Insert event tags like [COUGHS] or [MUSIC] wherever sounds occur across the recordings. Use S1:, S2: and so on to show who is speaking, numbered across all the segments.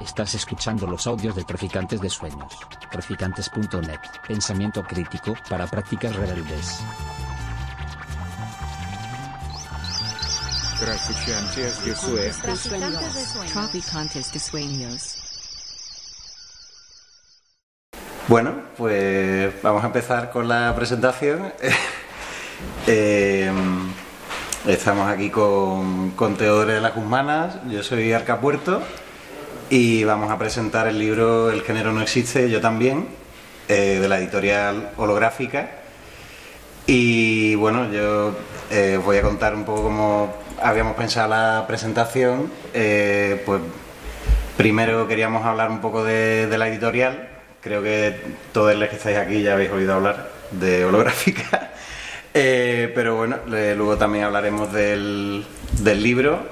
S1: Estás escuchando los audios de Traficantes de Sueños. Traficantes.net. Pensamiento crítico para prácticas rebeldes.
S2: Traficantes de Sueños.
S3: Traficantes de sueños.
S4: Traficantes de sueños.
S5: Bueno, pues vamos a empezar con la presentación. [LAUGHS] Eh, estamos aquí con, con Teodoro de las Guzmanas, yo soy Arca Puerto y vamos a presentar el libro El género no existe, yo también, eh, de la editorial holográfica. Y bueno, yo eh, voy a contar un poco cómo habíamos pensado la presentación. Eh, pues primero queríamos hablar un poco de, de la editorial. Creo que todos los que estáis aquí ya habéis oído hablar de holográfica. [LAUGHS] Pero bueno, luego también hablaremos del, del libro.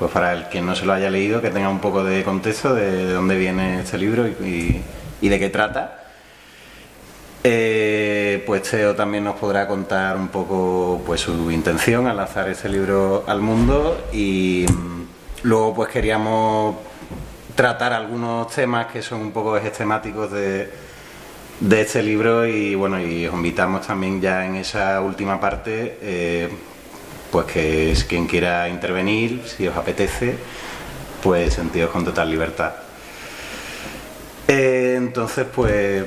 S5: Pues para el que no se lo haya leído, que tenga un poco de contexto de, de dónde viene este libro y, de qué trata. Eh, pues Teo también nos podrá contar un poco pues su intención al lanzar este libro al mundo y mm, luego pues queríamos tratar algunos temas que son un poco temáticos de, de este libro y bueno y os invitamos también ya en esa última parte eh, pues que es quien quiera intervenir si os apetece pues sentidos con total libertad eh, entonces, pues,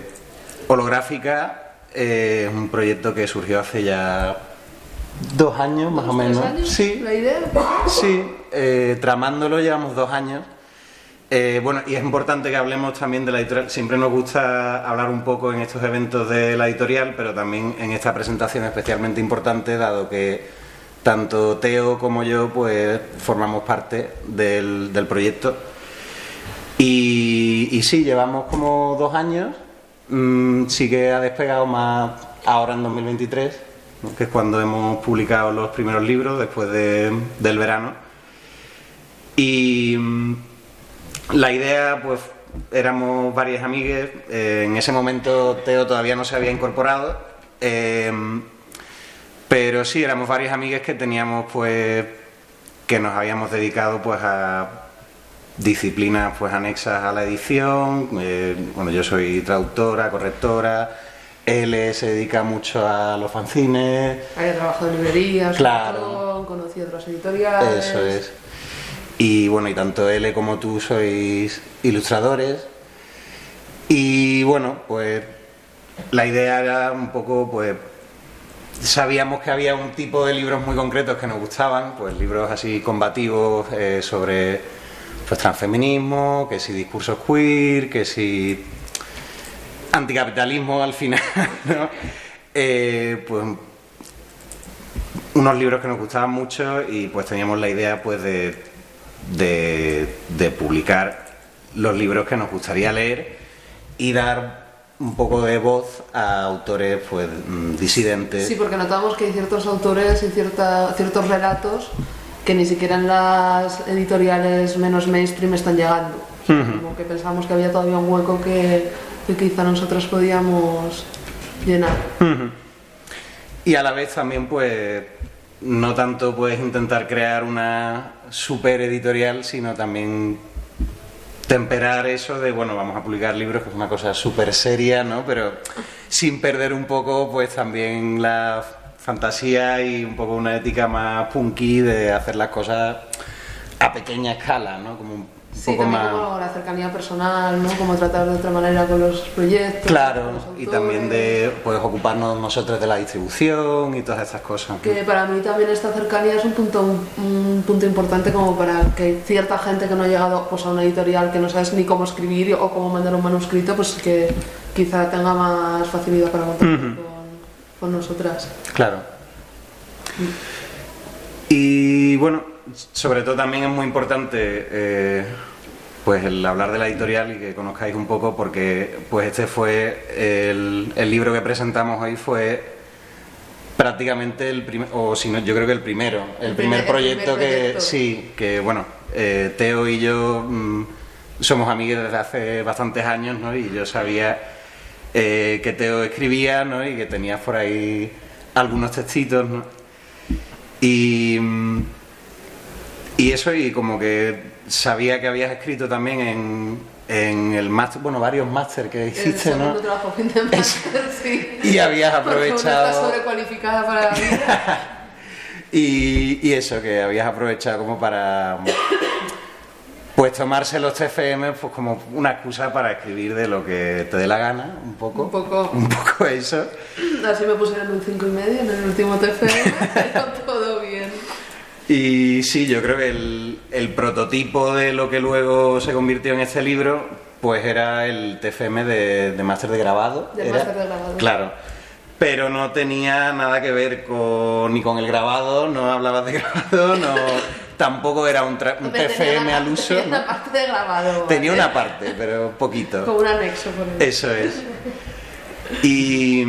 S5: Holográfica eh, es un proyecto que surgió hace ya dos años, más o
S6: ¿Dos, tres
S5: menos.
S6: años?
S5: Sí,
S6: ¿La idea?
S5: sí. eh, tramándolo llevamos dos años. Eh, bueno, y es importante que hablemos también de la editorial. Siempre nos gusta hablar un poco en estos eventos de la editorial, pero también en esta presentación especialmente importante, dado que tanto Teo como yo, pues, formamos parte del, del proyecto. Y, sí, llevamos como dos años. Mm, sí que ha despegado más ahora en 2023, ¿no? que es cuando hemos publicado los primeros libros después de- del verano. Y mm, la idea, pues, éramos varias amigas. eh, en ese momento Teo todavía no se había incorporado. eh, pero sí, éramos varias amigas que teníamos, pues, que nos habíamos dedicado, pues, a disciplinas pues anexas a la edición. eh, bueno, yo soy traductora, correctora. Él se dedica mucho a los fanzines.
S6: Había trabajado en librerías,
S5: Claro.
S6: conocí otras editoriales.
S5: Eso es. Y bueno, y tanto él como tú sois ilustradores. Y bueno, pues la idea era un poco, pues sabíamos que había un tipo de libros muy concretos que nos gustaban, pues libros así combativos eh, sobre pues transfeminismo, que si discursos queer, que si anticapitalismo al final, [LAUGHS] ¿no? Eh, pues unos libros que nos gustaban mucho y pues teníamos la idea pues de, de, de publicar los libros que nos gustaría leer y dar un poco de voz a autores pues mm, disidentes.
S6: Sí, porque notamos que hay ciertos autores y cierta, ciertos relatos que ni siquiera en las editoriales menos mainstream están llegando. Como que pensamos que había todavía un hueco que, que quizá nosotros podíamos llenar.
S5: Y a la vez también, pues, no tanto puedes intentar crear una super editorial, sino también temperar eso de, bueno, vamos a publicar libros, que es una cosa súper seria, ¿no? Pero sin perder un poco, pues, también la fantasía y un poco una ética más punky de hacer las cosas a pequeña escala, ¿no? Como un
S6: Sí,
S5: poco más...
S6: como la cercanía personal, ¿no? Como tratar de otra manera con los proyectos.
S5: Claro,
S6: los
S5: y también de pues, ocuparnos nosotros de la distribución y todas estas cosas.
S6: Que para mí también esta cercanía es un punto, un punto importante como para que cierta gente que no ha llegado pues, a una editorial que no sabes ni cómo escribir o cómo mandar un manuscrito, pues que quizá tenga más facilidad para contactar con, con nosotras.
S5: Claro. Y bueno, sobre todo también es muy importante eh, pues el hablar de la editorial y que conozcáis un poco porque pues este fue el, el libro que presentamos hoy fue prácticamente el primer, o si no, yo creo que el primero, el,
S6: El
S5: primer
S6: primer- el
S5: proyecto
S6: primer
S5: que
S6: proyecto.
S5: sí, que bueno, eh, Teo y yo mm, somos amigos desde hace bastantes años, ¿no? Y yo sabía eh, que Teo escribía, ¿no? Y que tenía por ahí algunos textitos, ¿no? Y eso, y como que sabía que habías escrito también en, en el máster, bueno, varios máster que hiciste, ¿no?
S6: trabajo sí. [LAUGHS]
S5: Y habías
S6: Porque
S5: aprovechado-
S6: sobrecualificada para la vida. [LAUGHS]
S5: Y, y eso, que habías aprovechado como para pues tomarse los TFM pues como una excusa para escribir de lo que te dé la gana, un poco.
S6: Un poco. [LAUGHS]
S5: Un poco eso.
S6: Así me pusieron un 5 y medio en el último TFM.
S5: Y sí, yo creo que el, el prototipo de lo que luego se convirtió en este libro, pues era el TFM de, de máster de grabado. Era.
S6: máster de grabado.
S5: Claro. Pero no tenía nada que ver con, ni con el grabado, no hablabas de [LAUGHS] grabado, no, tampoco era un, tra- TFM
S6: una-
S5: al uso.
S6: Tenía
S5: ¿no?
S6: una parte de grabado.
S5: Tenía
S6: ¿vale?
S5: una parte, pero poquito.
S6: Como un anexo, por ejemplo.
S5: Eso es. [LAUGHS] Y,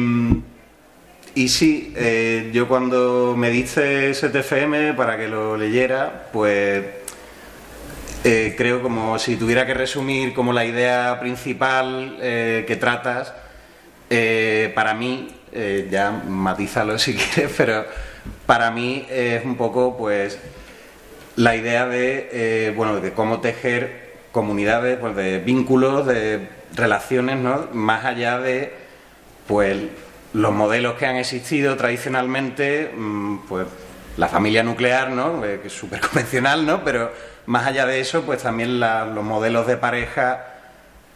S5: y sí, eh, yo cuando me diste ese TFM para que lo leyera, pues eh, creo como si tuviera que resumir como la idea principal eh, que tratas, para mí, ya matízalo [LAUGHS] si quieres, pero para mí es un poco pues la idea de bueno de cómo tejer comunidades, pues de vínculos, de relaciones, ¿no? Más allá de pues los modelos que han existido tradicionalmente, mm, pues la familia nuclear, ¿no? Eh, que es súper [LAUGHS] convencional, ¿no? Pero más allá de eso, pues también la- los modelos de pareja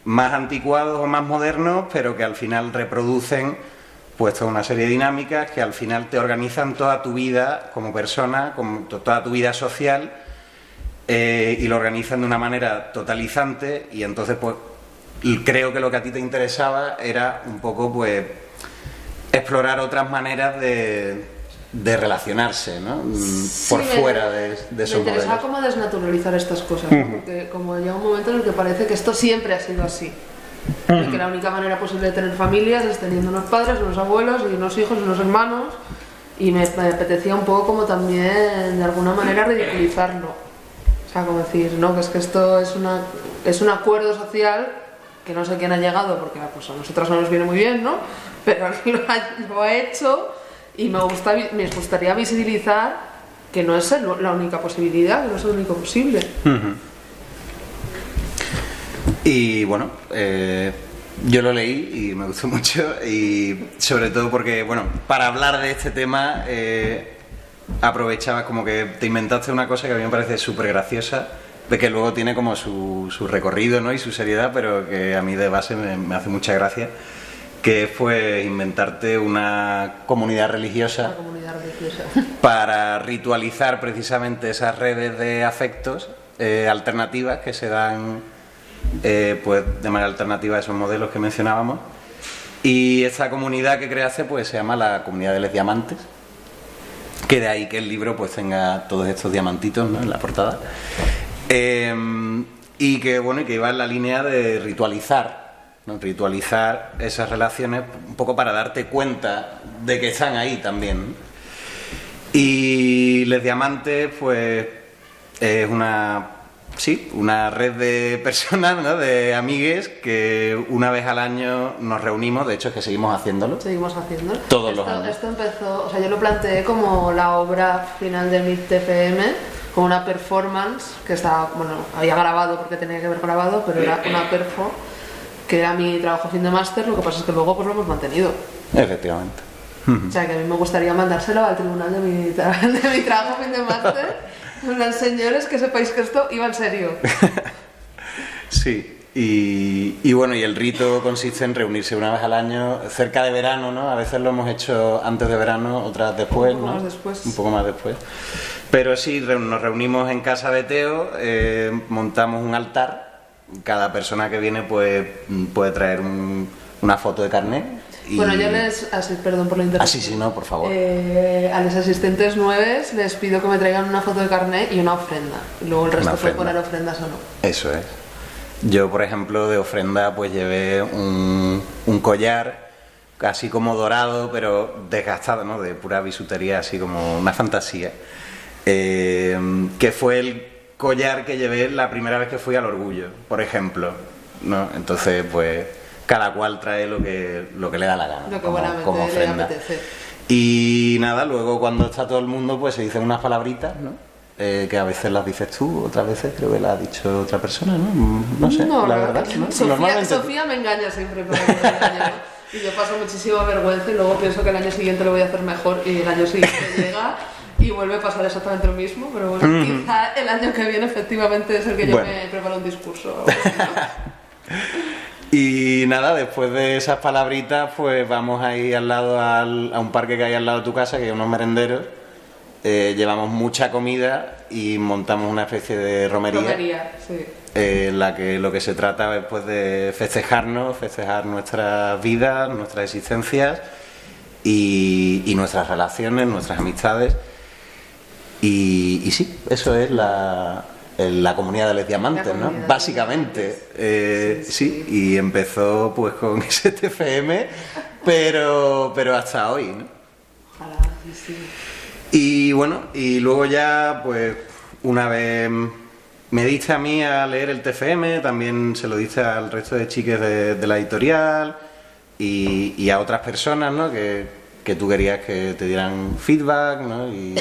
S5: más anticuados o más modernos, pero que al final reproducen pues toda una serie de dinámicas que al final te organizan toda tu vida como persona, como to- toda tu vida social eh, y lo organizan de una manera totalizante y entonces pues creo que lo que a ti te interesaba era un poco pues explorar otras maneras de, de relacionarse, ¿no? Mm,
S6: Sí,
S5: Por
S6: me-
S5: fuera de, de
S6: Me
S5: esos
S6: interesaba
S5: modelos.
S6: como desnaturalizar estas cosas, porque como llega un momento en el que parece que esto siempre ha sido así. Y que la única manera posible de tener familias es teniendo unos padres, unos abuelos y unos hijos y unos hermanos. Y me, me apetecía un poco como también de alguna manera ridiculizarlo. O sea, como decir, no, que es que esto es, una, es un acuerdo social que no sé quién ha llegado, porque pues, a nosotros no nos viene muy bien, ¿no? Pero [LAUGHS] lo ha, lo ha hecho y me, gusta, me gustaría visibilizar que no es la única posibilidad, que no es lo único posible.
S5: Y bueno, eh, yo lo leí y me gustó [LAUGHS] mucho y sobre todo porque, bueno, para hablar de este tema eh, aprovechabas como que te inventaste una cosa que a mí me parece súper graciosa, de que luego tiene como su, su recorrido ¿no? y su seriedad, pero que a mí de base me hace mucha gracia, que fue inventarte una comunidad religiosa
S6: comunidad religiosa.
S5: para ritualizar precisamente esas redes de afectos eh, alternativas que se dan eh, pues de manera alternativa a esos modelos que mencionábamos y esta comunidad que creaste pues se llama la comunidad de los diamantes que de ahí que el libro pues tenga todos estos diamantitos ¿no? en la portada Eh, y que bueno y que iba en la línea de ritualizar ¿no? ritualizar esas relaciones un poco para darte cuenta de que están ahí también y Les Diamantes, pues, es una, sí, una red de [LAUGHS] personas, ¿no? de amigues, que una vez al año nos reunimos, de hecho es que seguimos haciéndolo.
S6: Seguimos haciendo.
S5: Todos los años.
S6: Esto empezó, o sea, yo lo planteé como la obra final de mi TFM, como una performance que estaba, bueno, había grabado porque tenía que haber grabado, pero era una perfo que era mi trabajo fin de máster, lo que pasa es que luego pues lo hemos mantenido.
S5: Efectivamente.
S6: O sea, que a mí me gustaría mandárselo al tribunal de mi, tra- [LAUGHS] de mi trabajo fin de máster. Plan, señores, que sepáis que esto iba en serio. [LAUGHS]
S5: Sí. Y, y bueno, y el rito consiste en reunirse una vez al año, cerca de verano, ¿no? A veces lo hemos hecho antes de verano, otras después,
S6: Un poco
S5: ¿no?
S6: más después.
S5: Un poco más después. Pero sí, nos reunimos en casa de Teo, eh, montamos un altar, cada persona que viene mm, puede traer un- una foto de carnet. y-
S6: Bueno, yo les, así, perdón por la
S5: Ah,
S6: interrupción.
S5: sí, sí, no, por favor.
S6: Eh, a los asistentes nueves les pido que me traigan una foto de carnet y una ofrenda. Y luego el resto puede poner ofrendas o no.
S5: Eso es. Yo, por ejemplo, de ofrenda, pues llevé un, un collar así como dorado, pero desgastado, ¿no? De pura bisutería, así como una fantasía. Eh, que fue el collar que llevé la primera vez que fui al Orgullo, por ejemplo. ¿no? Entonces, pues, cada cual trae lo que, lo que le da la gana.
S6: Lo que
S5: como- como
S6: le apetece.
S5: Y nada, luego cuando está todo el mundo, pues se dicen unas palabritas, ¿no? eh, que a veces las dices tú, otras veces creo que las ha dicho otra persona, ¿no? No sé,
S6: No,
S5: la
S6: no,
S5: verdad. ¿no?
S6: Sofía,
S5: Normalmente-
S6: Sofía me engaña siempre, pero me engaña. Y yo paso muchísima vergüenza y luego pienso que el año siguiente lo voy a hacer mejor y el año siguiente [LAUGHS] llega y vuelve a pasar exactamente lo mismo, pero bueno, quizá el año que viene efectivamente es el que yo
S5: Bueno.
S6: me preparo un discurso. [LAUGHS]
S5: Y nada, después de esas palabritas, pues vamos a ir al lado al- a un parque que hay al lado de tu casa, que hay unos merenderos. Eh, llevamos mucha comida y montamos una especie de romería,
S6: Romería, sí.
S5: eh, en la que lo que se trata es pues, de festejarnos, festejar nuestras vidas, nuestras existencias y, y nuestras relaciones, nuestras amistades. Y, y sí, eso es la, la comunidad de los diamantes, ¿no? Básicamente. Eh,
S6: Sí,
S5: sí, y empezó pues con [LAUGHS] STFM, pero, pero hasta hoy, ¿no?
S6: Ojalá, sí, sí.
S5: Y bueno, y luego ya, pues, una vez me diste a mí a leer el TFM, también se lo diste al resto de chiques de, de la editorial y, y a otras personas, ¿no? Que, que tú querías que te dieran feedback, ¿no? Y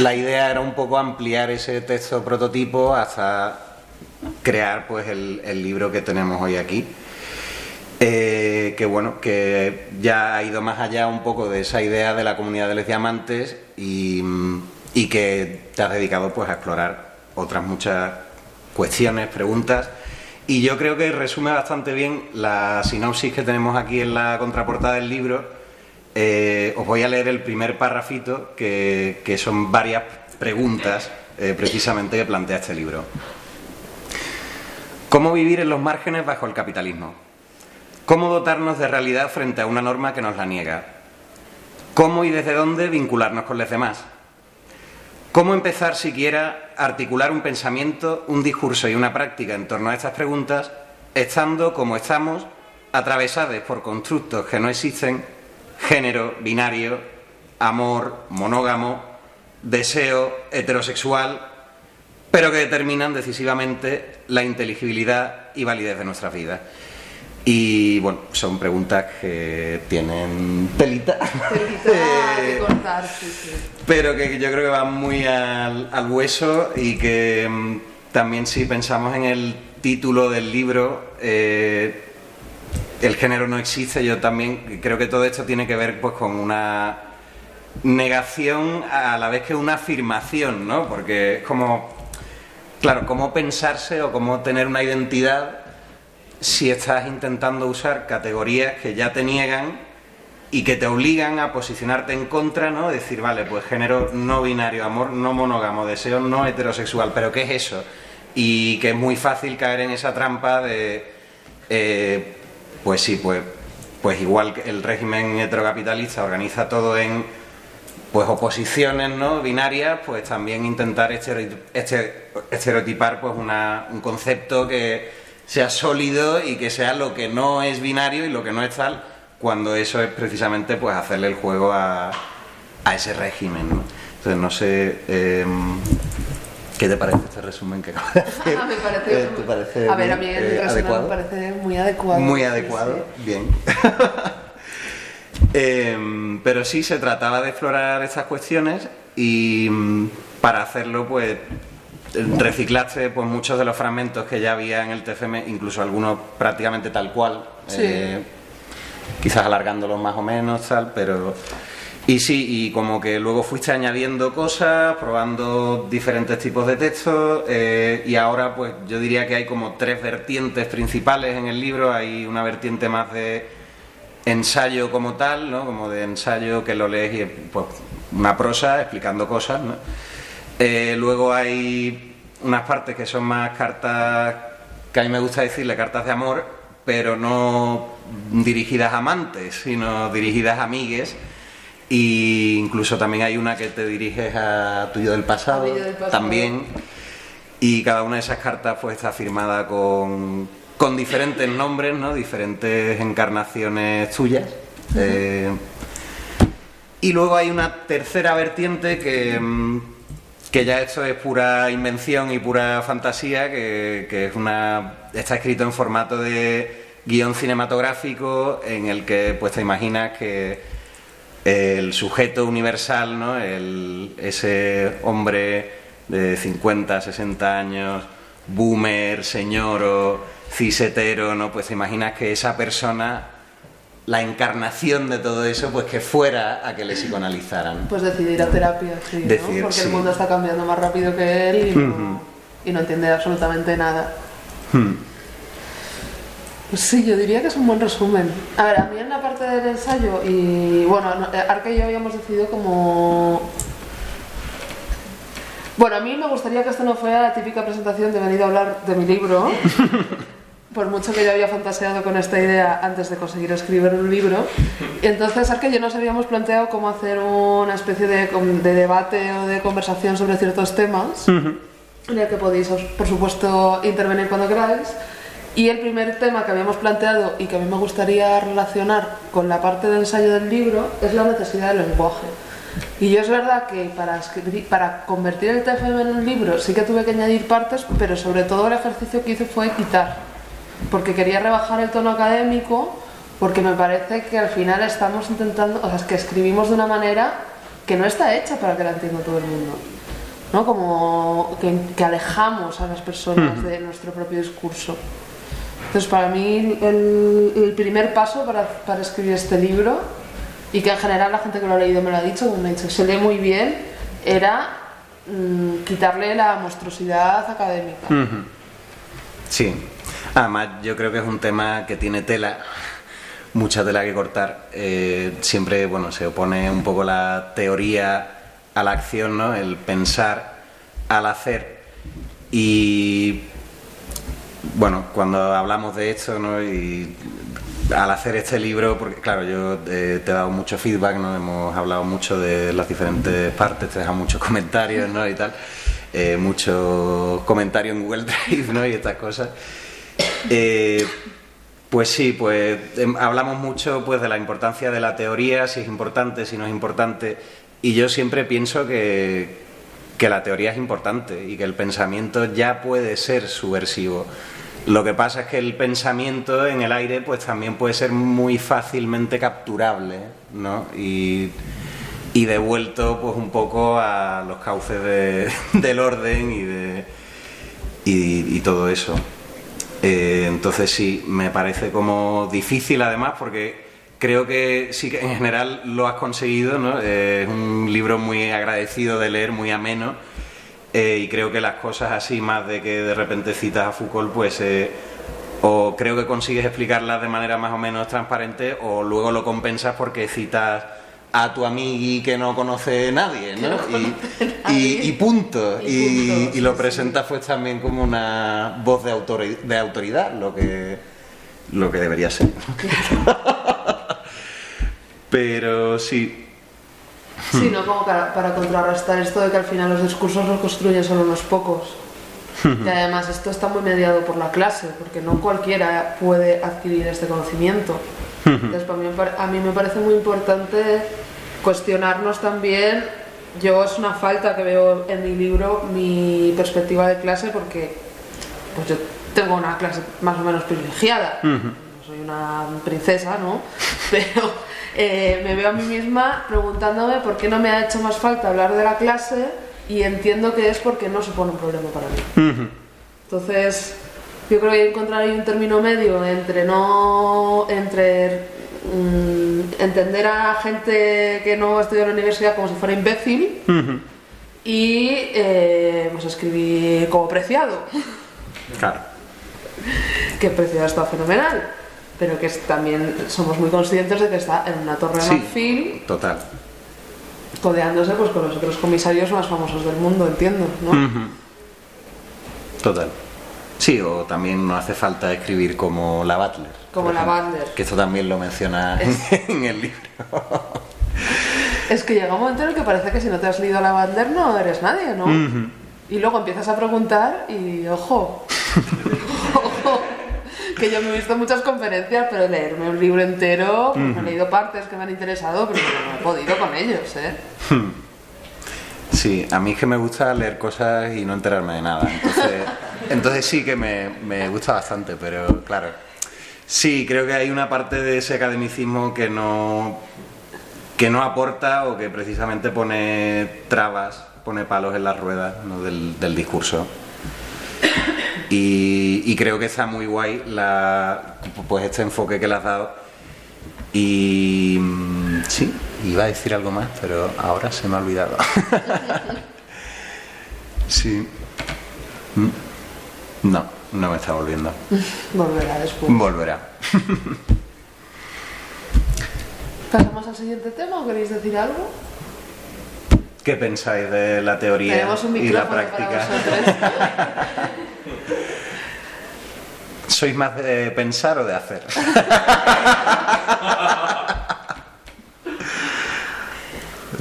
S5: la idea era un poco ampliar ese texto prototipo hasta crear, pues, el, libro que tenemos hoy aquí. Eh, que bueno, que ya ha ido más allá un poco de esa idea de la comunidad de los diamantes y, y que te has dedicado pues a explorar otras muchas cuestiones, preguntas. Y yo creo que resume bastante bien la sinopsis que tenemos aquí en la contraportada del libro. Eh, os voy a leer el primer parrafito, que, que son varias preguntas eh, precisamente que plantea este libro. ¿Cómo vivir en los márgenes bajo el capitalismo? ¿Cómo dotarnos de realidad frente a una norma que nos la niega? ¿Cómo y desde dónde vincularnos con los demás? ¿Cómo empezar siquiera a articular un pensamiento, un discurso y una práctica en torno a estas preguntas, estando como estamos, atravesados por constructos que no existen, género, binario, amor, monógamo, deseo, heterosexual, pero que determinan decisivamente la inteligibilidad y validez de nuestras vidas? Y bueno, son preguntas que tienen telita,
S6: Telita que [LAUGHS] cortar, sí, sí.
S5: pero que yo creo que van muy al, al hueso y que mm, también si pensamos en el título del libro, eh, el género no existe, yo también creo que todo esto tiene que ver pues con una negación a la vez que una afirmación, ¿no? Porque es como, claro, cómo pensarse o cómo tener una identidad si estás intentando usar categorías que ya te niegan y que te obligan a posicionarte en contra, ¿no? Decir, vale, pues género no binario, amor no monógamo, deseo no heterosexual, pero ¿qué es eso? Y que es muy fácil caer en esa trampa de, eh, pues sí, pues, pues igual que el régimen heterocapitalista organiza todo en pues oposiciones no binarias, pues también intentar este- estereotipar pues una- un concepto que sea sólido y que sea lo que no es binario y lo que no es tal, cuando eso es precisamente pues hacerle el juego a, a ese régimen. ¿no? Entonces no sé eh, qué te parece este resumen que acabo de [LAUGHS] hacer.
S6: Me parece,
S5: ¿te parece
S6: a ver, a mí el
S5: eh,
S6: resumen me parece muy adecuado.
S5: Muy adecuado,
S6: sí.
S5: bien. [LAUGHS] Em, pero sí se trataba de explorar estas cuestiones y mm, para hacerlo pues reciclaste pues muchos de los fragmentos que ya había en el TFM, incluso algunos prácticamente tal cual,
S6: Sí.
S5: eh, quizás alargándolos más o menos tal, pero y sí, y como que luego fuiste añadiendo cosas, probando diferentes tipos de textos eh, y ahora pues yo diría que hay como tres vertientes principales en el libro, hay una vertiente más de ensayo como tal, ¿no? Como de ensayo que lo lees y pues una prosa explicando cosas, ¿no? Eh, luego hay unas partes que son más cartas, que a mí me gusta decirle cartas de amor, pero no dirigidas a amantes, sino dirigidas a amigues. Y incluso también hay una que te diriges a tuyo del pasado,
S6: del
S5: también. Y cada una de esas cartas pues está firmada con, con diferentes nombres, ¿no? Diferentes encarnaciones tuyas. Eh, y luego hay una tercera vertiente que, mm, que ya esto es pura invención y pura fantasía, que, que es una está escrito en formato de guion cinematográfico en el que pues te imaginas que el sujeto universal, ¿no? El- ese hombre de 50, 60 años, boomer, señoro, cisetero, ¿no? Pues te imaginas que esa persona, la encarnación de todo eso, pues que fuera a que le psicoanalizaran.
S6: Pues decidir a terapia, sí, ¿no?
S5: Decir,
S6: Porque
S5: sí.
S6: el mundo está cambiando más rápido que él y no, y no entiende absolutamente nada.
S5: Hmm.
S6: Pues sí, yo diría que es un buen resumen. A ver, a mí en la parte del ensayo, y bueno, no- eh, Arca y yo habíamos decidido como... Bueno, a mí me gustaría que esto no fuera la típica presentación de venir a hablar de mi libro, [LAUGHS] por mucho que yo había fantaseado con esta idea antes de conseguir escribir un libro. Y entonces, Arca y yo nos habíamos planteado cómo hacer una especie de, de debate o de conversación sobre ciertos temas en el que podéis, por supuesto, intervenir cuando queráis. Y el primer tema que habíamos planteado y que a mí me gustaría relacionar con la parte de ensayo del libro es la necesidad del lenguaje. Y yo es verdad que para, escribir, para convertir el TFM en un libro sí que tuve que añadir partes, pero sobre todo el ejercicio que hice fue quitar. Porque quería rebajar el tono académico, porque me parece que al final estamos intentando, o sea, es que escribimos de una manera que no está hecha para que la entienda todo el mundo. ¿no? Como que, que alejamos a las personas de nuestro propio discurso. Entonces, para mí, el, primer paso para, para escribir este libro, y que en general la gente que lo ha leído me lo ha dicho, me ha dicho se lee muy bien, era mm, quitarle la monstruosidad académica.
S5: Sí, además yo creo que es un tema que tiene tela, mucha tela que cortar. Eh, siempre, bueno, se opone un poco la teoría a la acción, ¿no? El pensar al hacer. Y bueno, cuando hablamos de esto, ¿no? Y al hacer este libro, porque claro, yo eh, te he dado mucho feedback, ¿no? Hemos hablado mucho de las diferentes partes, te he dejado muchos [LAUGHS] comentarios, ¿no? Y tal. Eh, muchos comentarios en Google Drive, ¿no? Y estas cosas. Eh, pues sí, pues em, hablamos mucho pues de la importancia de la teoría, si es importante, si no es importante, y yo siempre pienso que, que la teoría es importante y que el pensamiento ya puede ser subversivo. Lo que pasa es que el pensamiento en el aire pues también puede ser muy fácilmente capturable, ¿no? Y, y devuelto pues un poco a los cauces de- [LAUGHS] del orden y de y, y todo eso. Eh, entonces sí, me parece como difícil además porque creo que sí que en general lo has conseguido, ¿no? Eh, es un libro muy agradecido de leer, muy ameno eh, y creo que las cosas así más de que de repente citas a Foucault pues eh, o creo que consigues explicarlas de manera más o menos transparente o luego lo compensas porque citas a tu amigui que no conoce nadie, ¿no?
S6: no
S5: y, punto.
S6: Y
S5: Y,
S6: punto,
S5: y lo
S6: sí,
S5: presentas pues también como una voz de, autori- de autoridad, lo que, lo que debería ser. [LAUGHS] Pero sí,
S6: Sí, ¿no? Como para, para contrarrestar esto de que al final los discursos los construyen solo unos pocos. Y además esto está muy mediado por la clase, porque no cualquiera puede adquirir este conocimiento. Entonces, para mí, a mí me parece muy importante cuestionarnos también. Yo es una falta que veo en mi libro mi perspectiva de clase, porque pues yo tengo una clase más o menos privilegiada. No soy una princesa, ¿no? [LAUGHS] Pero eh, me veo a mí misma preguntándome por qué no me ha hecho más falta hablar de la clase y entiendo que es porque no supone un problema para mí. Entonces, yo creo que encontrar ahí un término medio entre no entre mm, entender a gente que no ha estudiado en la universidad como si fuera imbécil y eh, pues escribir como preciado
S5: claro.
S6: que Preciado está fenomenal, pero que también somos muy conscientes de que está en una torre de
S5: Sí.
S6: marfil
S5: Total.
S6: codeándose pues, con los otros comisarios más famosos del mundo, entiendo, ¿no?
S5: Total. Sí, o también no hace falta escribir como la Butler.
S6: Como la
S5: ejemplo,
S6: Butler.
S5: Que esto también lo menciona
S6: Es-
S5: en el libro. [LAUGHS]
S6: Es que llega un momento en el que parece que si no te has leído la Bander no eres nadie, ¿no? Y luego empiezas a preguntar y ojo, [LAUGHS] que yo me he visto muchas conferencias, pero leerme un libro entero, pues me he leído partes que me han interesado, pero no he podido con ellos, ¿eh?
S5: Sí, a mí es que me gusta leer cosas y no enterarme de nada. Entonces, [LAUGHS] entonces sí que me, me gusta bastante, pero claro. Sí, creo que hay una parte de ese academicismo que no, que no aporta o que precisamente pone trabas pone palos en las ruedas ¿no? del, del discurso. Y, y creo que está muy guay la, pues este enfoque que le has dado. Y mm, sí, iba a decir algo más, pero ahora se me ha olvidado. [LAUGHS] sí. Mm. No, no me está volviendo. [LAUGHS]
S6: Volverá después.
S5: Volverá. [LAUGHS]
S6: ¿Pasamos al siguiente tema o queréis decir algo?
S5: ¿Qué pensáis de la teoría y la práctica? ¿Sois más de pensar o de hacer?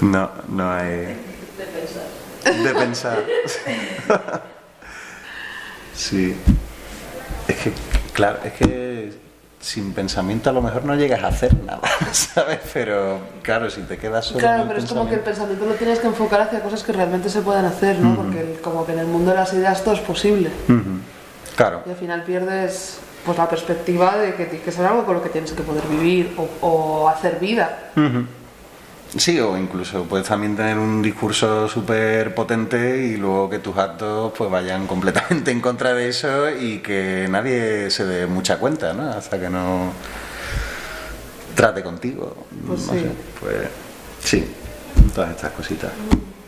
S5: No, no hay. De pensar. Sí. Es que, claro, es que sin pensamiento a lo mejor no llegas a hacer nada, [LAUGHS] ¿sabes? Pero claro, si te quedas solo
S6: Claro, pero es como que el
S5: pensamiento-
S6: lo tienes que enfocar hacia cosas que realmente se pueden hacer, ¿no? Porque el- como que en el mundo de las ideas todo es posible.
S5: Claro.
S6: Y al final pierdes pues la perspectiva de que tienes que ser algo con lo que tienes que poder vivir o, o hacer vida.
S5: Sí, o incluso puedes también tener un discurso súper potente y luego que tus actos pues vayan [LAUGHS] completamente en contra de eso y que nadie se dé mucha cuenta, ¿no? Hasta que no trate contigo.
S6: Pues
S5: no
S6: sí.
S5: sé, pues sí, todas estas cositas.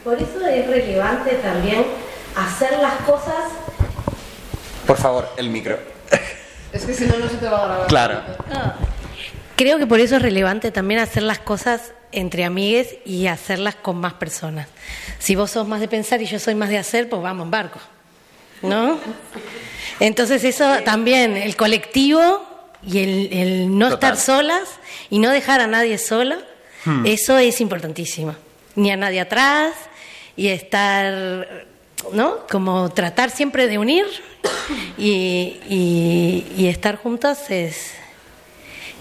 S3: Por eso es relevante también hacer las cosas
S5: Por favor, el micro.
S6: Es que si no, no se te va a grabar.
S5: Claro.
S3: Creo que por eso es relevante también hacer las cosas entre amigues y hacerlas con más personas. Si vos sos más de pensar y yo soy más de hacer, pues vamos en barco. ¿No? Entonces eso también, el colectivo y el, el no
S5: Total.
S3: estar solas y no dejar a nadie sola, eso es importantísimo. Ni a nadie atrás y estar, ¿no? Como tratar siempre de unir y, y- y estar juntas es,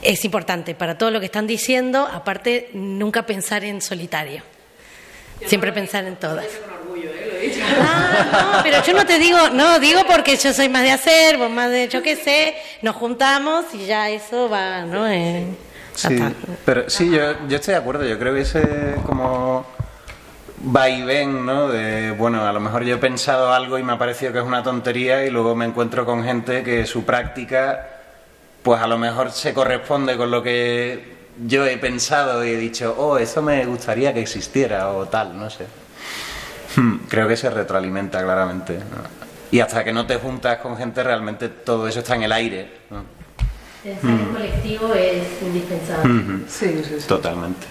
S3: es importante para todo lo que están diciendo, aparte nunca pensar en solitario. Siempre pensar en todas. Ah, no, pero yo no te digo, no, digo porque yo soy más de hacer, vos más de, yo qué sé, nos juntamos y ya eso va, ¿no? Eh,
S5: Sí, pero sí, yo, yo estoy de acuerdo. Yo creo que ese como va y ven, ¿no? De, bueno, a lo mejor yo he pensado algo y me ha parecido que es una tontería y luego me encuentro con gente que su práctica, pues a lo mejor se corresponde con lo que yo he pensado y he dicho, oh, eso me gustaría que existiera o tal, no sé. Hmm, Creo que se retroalimenta claramente. ¿no? Y hasta que no te juntas con gente, realmente todo eso está en el aire. ¿no?
S3: Pensar en colectivo es indispensable.
S5: Ujú.
S6: Sí, sí, sí.
S5: Totalmente.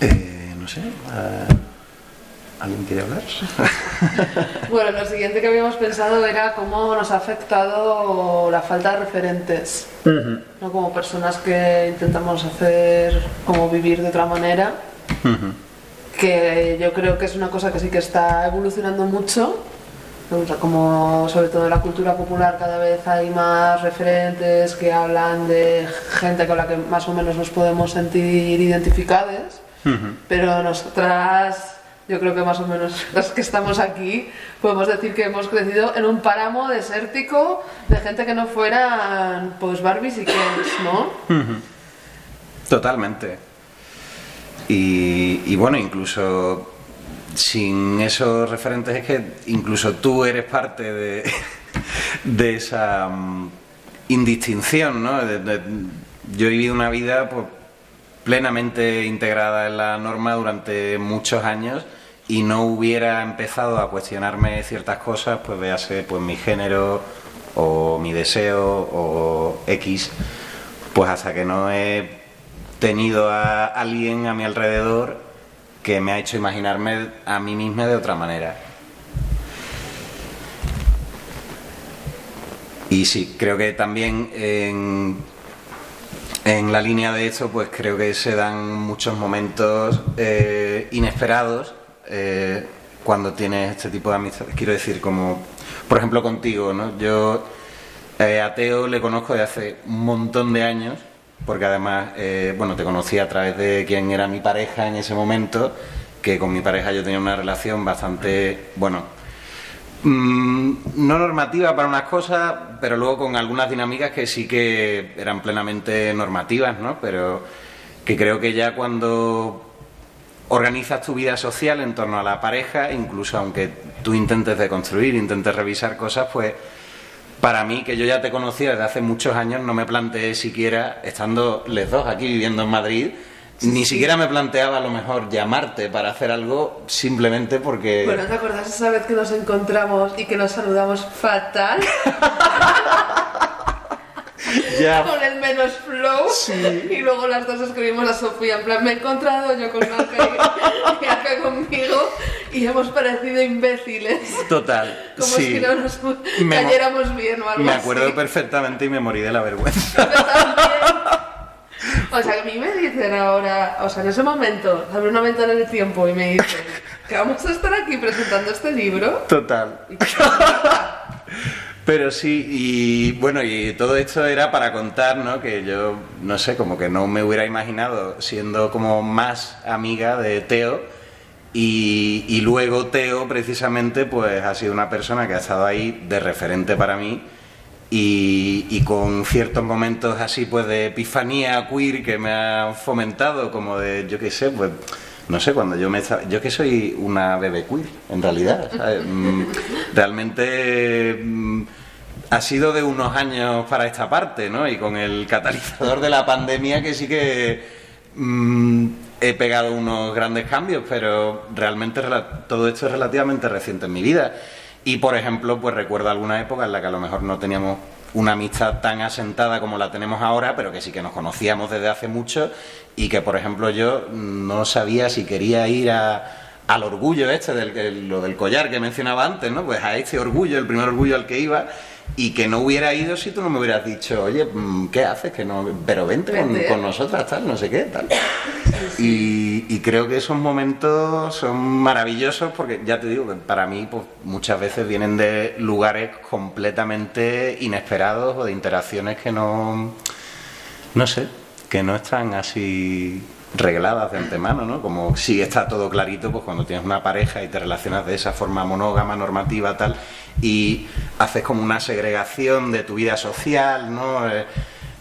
S5: Eh, no sé. ah, ¿Alguien quiere hablar? [LAUGHS]
S6: Bueno, lo siguiente que habíamos pensado era cómo nos ha afectado la falta de referentes. ¿no? Como personas que intentamos hacer, como vivir de otra manera, que yo creo que es una cosa que sí que está evolucionando mucho. Como sobre todo en la cultura popular cada vez hay más referentes que hablan de gente con la que más o menos nos podemos sentir identificados. Pero nosotras, yo creo que más o menos [LAUGHS] las que estamos aquí, podemos decir que hemos crecido en un páramo desértico de gente que no fueran pues Barbies y Kens, ¿no?
S5: Totalmente. Y, y bueno, incluso sin esos referentes es que incluso tú eres parte de, [LAUGHS] de esa mm, indistinción, ¿no? De- yo he vivido una vida pues, plenamente integrada en la norma durante muchos años y no hubiera empezado a cuestionarme ciertas cosas, pues véase pues mi género o mi deseo o X, pues hasta que no he tenido a alguien a mi alrededor que me ha hecho imaginarme a mí misma de otra manera. Y sí, creo que también en, en la línea de esto, pues creo que se dan muchos momentos eh, inesperados eh, cuando tienes este tipo de amistades. Quiero decir, como por ejemplo contigo, ¿no? Yo eh, a Teo le conozco de hace un montón de años, porque además, eh, bueno, te conocí a través de quien era mi pareja en ese momento, que con mi pareja yo tenía una relación bastante, bueno, Mm, no normativa para unas cosas, pero luego con algunas dinámicas que sí que eran plenamente normativas, ¿no? Pero que creo que ya cuando organizas tu vida social en torno a la pareja, incluso aunque tú intentes deconstruir, intentes revisar cosas, pues para mí, que yo ya te conocía desde hace muchos años, no me planteé siquiera, estando los dos aquí viviendo en Madrid, ni siquiera me planteaba a lo mejor llamarte para hacer algo simplemente porque...
S6: Bueno, ¿te acuerdas esa vez que nos encontramos y que nos saludamos fatal? [LAUGHS]
S5: ya
S6: con el menos flow. Y luego las dos escribimos a Sofía, en plan, me he encontrado yo con Ángel y acá conmigo y hemos parecido imbéciles.
S5: Total. [LAUGHS]
S6: Como
S5: sí.
S6: si no nos cayéramos bien o algo
S5: Me acuerdo
S6: así.
S5: perfectamente y me morí de la vergüenza. [LAUGHS]
S6: O sea, que a mí me dicen ahora, o sea, en ese momento, abre un momento en el tiempo y me dicen que vamos a estar aquí presentando este libro.
S5: Total.
S6: Que-
S5: Pero sí, y bueno, y todo esto era para contar, ¿no? Que yo, no sé, como que no me hubiera imaginado siendo como más amiga de Teo. Y, y luego Teo, precisamente, pues ha sido una persona que ha estado ahí de referente para mí. Y, y con ciertos momentos así, pues de epifanía queer que me han fomentado, como de, yo qué sé, pues no sé, cuando yo me yo que soy una bebé queer, en realidad, ¿sabes? Mm, realmente mm, ha sido de unos años para esta parte, ¿no? Y con el catalizador de la pandemia que sí que mm, he pegado unos grandes cambios, pero realmente todo esto es relativamente reciente en mi vida. Y por ejemplo, pues recuerdo alguna época en la que a lo mejor no teníamos una amistad tan asentada como la tenemos ahora, pero que sí que nos conocíamos desde hace mucho y que, por ejemplo, yo no sabía si quería ir al orgullo este, del, el- lo del collar que mencionaba antes, ¿no? Pues a este orgullo, el primer orgullo al que iba, y que no hubiera ido si tú no me hubieras dicho, oye, mm, ¿qué haces? Que no, pero vente con,
S6: Vente.
S5: con nosotras, tal, no sé qué, tal. [COUGHS] Y, y creo que esos momentos son maravillosos porque, ya te digo, que para mí pues, muchas veces vienen de lugares completamente inesperados o de interacciones que no, no sé, que no están así regladas de antemano, ¿no? Como si está todo clarito, pues cuando tienes una pareja y te relacionas de esa forma monógama, normativa, tal, y haces como una segregación de tu vida social, ¿no? Eh,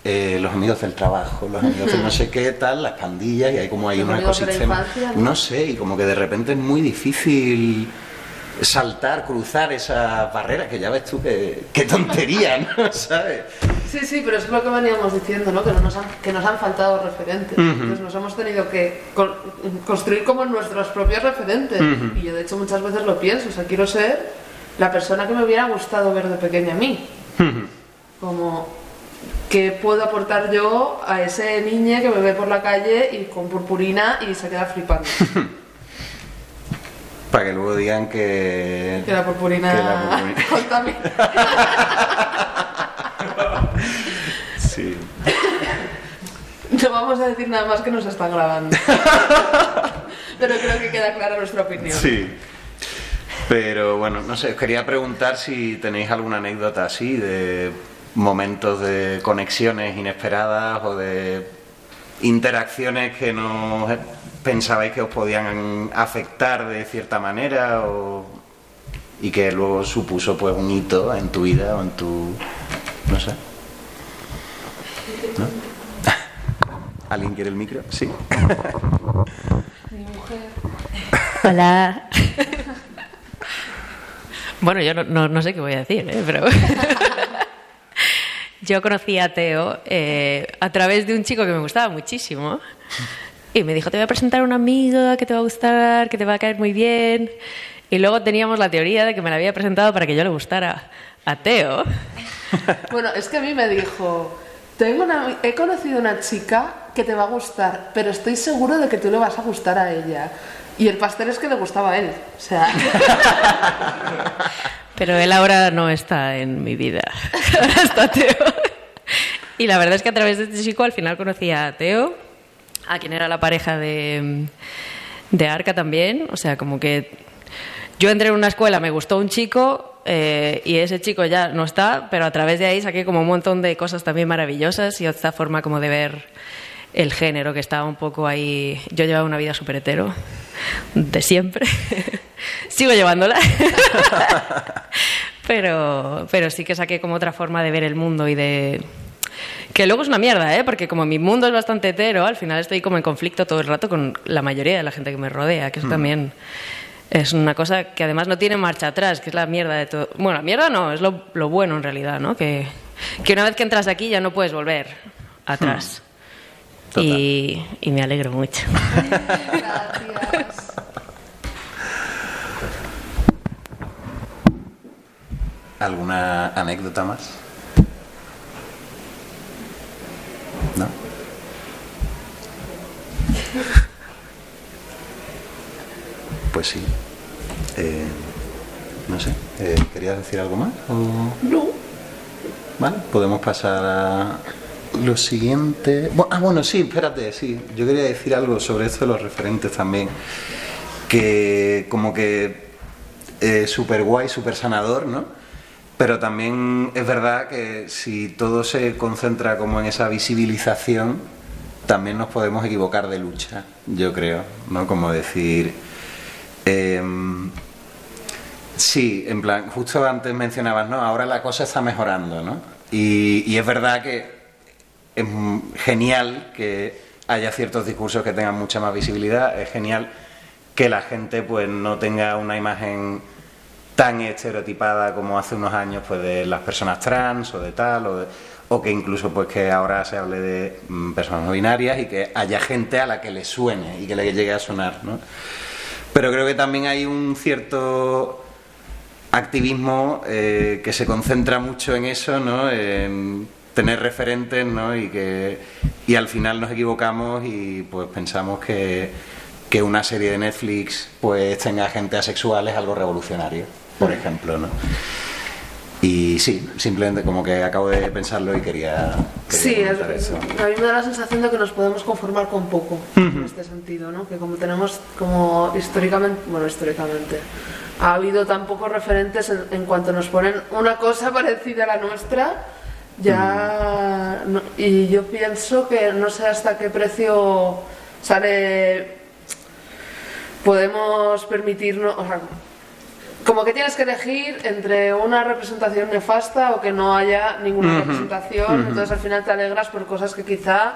S5: eh, los amigos del trabajo, los amigos de no sé qué, tal, las pandillas, y hay como hay un ecosistema.
S6: ¿no?
S5: No sé, y como que de repente es muy difícil saltar, cruzar esas barreras, que ya ves tú que, qué tontería, ¿no? [LAUGHS] ¿Sabes?
S6: Sí, sí, pero es lo que veníamos diciendo, ¿no? Que, no nos, han, que nos han faltado referentes. Entonces nos hemos tenido que con- construir como nuestros propios referentes. Y yo, de hecho, muchas veces lo pienso. O sea, quiero ser la persona que me hubiera gustado ver de pequeña a mí. Como, ¿qué puedo aportar yo a ese niño que me ve por la calle y con purpurina y se queda flipando? [LAUGHS]
S5: Para que luego digan que...
S6: Que la purpurina,
S5: Que la purpurina. [LAUGHS]
S6: contamina.
S5: Sí.
S6: No vamos a decir nada más que nos están grabando. [LAUGHS] Pero creo que queda clara nuestra opinión.
S5: Sí. Pero bueno, no sé, os quería preguntar si tenéis alguna anécdota así de momentos de conexiones inesperadas o de interacciones que no pensabais que os podían afectar de cierta manera o y que luego supuso pues un hito en tu vida o en tu no sé. ¿No? [LAUGHS] ¿Alguien quiere el micro? Sí.
S6: Mi mujer.
S3: Hola. [LAUGHS]
S7: Bueno, yo no, no- no sé qué voy a decir, ¿eh? pero [LAUGHS] yo conocí a Teo eh, a través de un chico que me gustaba muchísimo y me dijo, te voy a presentar a una amiga que te va a gustar, que te va a caer muy bien. Y luego teníamos la teoría de que me la había presentado para que yo le gustara a Teo. [LAUGHS]
S6: Bueno, es que a mí me dijo, tengo una, he conocido una chica que te va a gustar, pero estoy seguro de que tú le vas a gustar a ella. Y el pastel es que le gustaba a él. O sea, [LAUGHS]
S7: Pero él ahora no está en mi vida. [LAUGHS] Ahora está Teo. Y la verdad es que a través de este chico al final conocí a Teo, a quien era la pareja de, de Arca también. O sea, como que yo entré en una escuela, me gustó un chico eh, y ese chico ya no está, pero a través de ahí saqué como un montón de cosas también maravillosas y otra forma como de ver el género que estaba un poco ahí. Yo llevaba una vida súper hetero, de siempre. [LAUGHS] Sigo llevándola. [LAUGHS] pero, pero sí que saqué como otra forma de ver el mundo y de, Que luego es una mierda, ¿eh? Porque como mi mundo es bastante hetero, al final estoy como en conflicto todo el rato con la mayoría de la gente que me rodea, que eso también es una cosa que además no tiene marcha atrás, que es la mierda de todo. Bueno, la mierda no, es lo, lo bueno en realidad, ¿no? Que, que una vez que entras aquí ya no puedes volver atrás.
S5: Total.
S7: Y, y me alegro mucho.
S6: Gracias. [LAUGHS]
S5: ¿Alguna anécdota más? ¿No? Pues sí. Eh, no sé, eh, ¿querías decir algo más? o-
S6: No.
S5: Vale, podemos pasar a lo siguiente. Bu- Ah, bueno, sí, espérate, sí. Yo quería decir algo sobre esto de los referentes también. Que como que eh, súper guay, súper sanador, ¿no? Pero también es verdad que si todo se concentra como en esa visibilización, también nos podemos equivocar de lucha, yo creo, ¿no? Como decir... em, Sí, en plan, justo antes mencionabas, ¿no? Ahora la cosa está mejorando, ¿no? Y es verdad que es genial que haya ciertos discursos que tengan mucha más visibilidad, es genial que la gente pues no tenga una imagen tan estereotipada como hace unos años pues de las personas trans o de tal o, de- o que incluso pues que ahora se hable de mm, personas no binarias y que haya gente a la que le suene y que le llegue a sonar, ¿no? Pero creo que también hay un cierto activismo eh, que se concentra mucho en eso, ¿no? En tener referentes, ¿no? Y que y al final nos equivocamos y pues pensamos que, que una serie de Netflix pues tenga gente asexual es algo revolucionario, por ejemplo, ¿no? Y sí, simplemente como que acabo de pensarlo y quería, quería
S6: Sí, es,
S5: eso.
S6: a mí me da la sensación de que nos podemos conformar con poco en este sentido, ¿no? Que como tenemos, como históricamente, bueno, históricamente, ha habido tan pocos referentes en, en cuanto nos ponen una cosa parecida a la nuestra, ya. no- y yo pienso que no sé hasta qué precio sale. Podemos permitirnos. o sea, como que tienes que elegir entre una representación nefasta o que no haya ninguna representación, entonces al final te alegras por cosas que quizá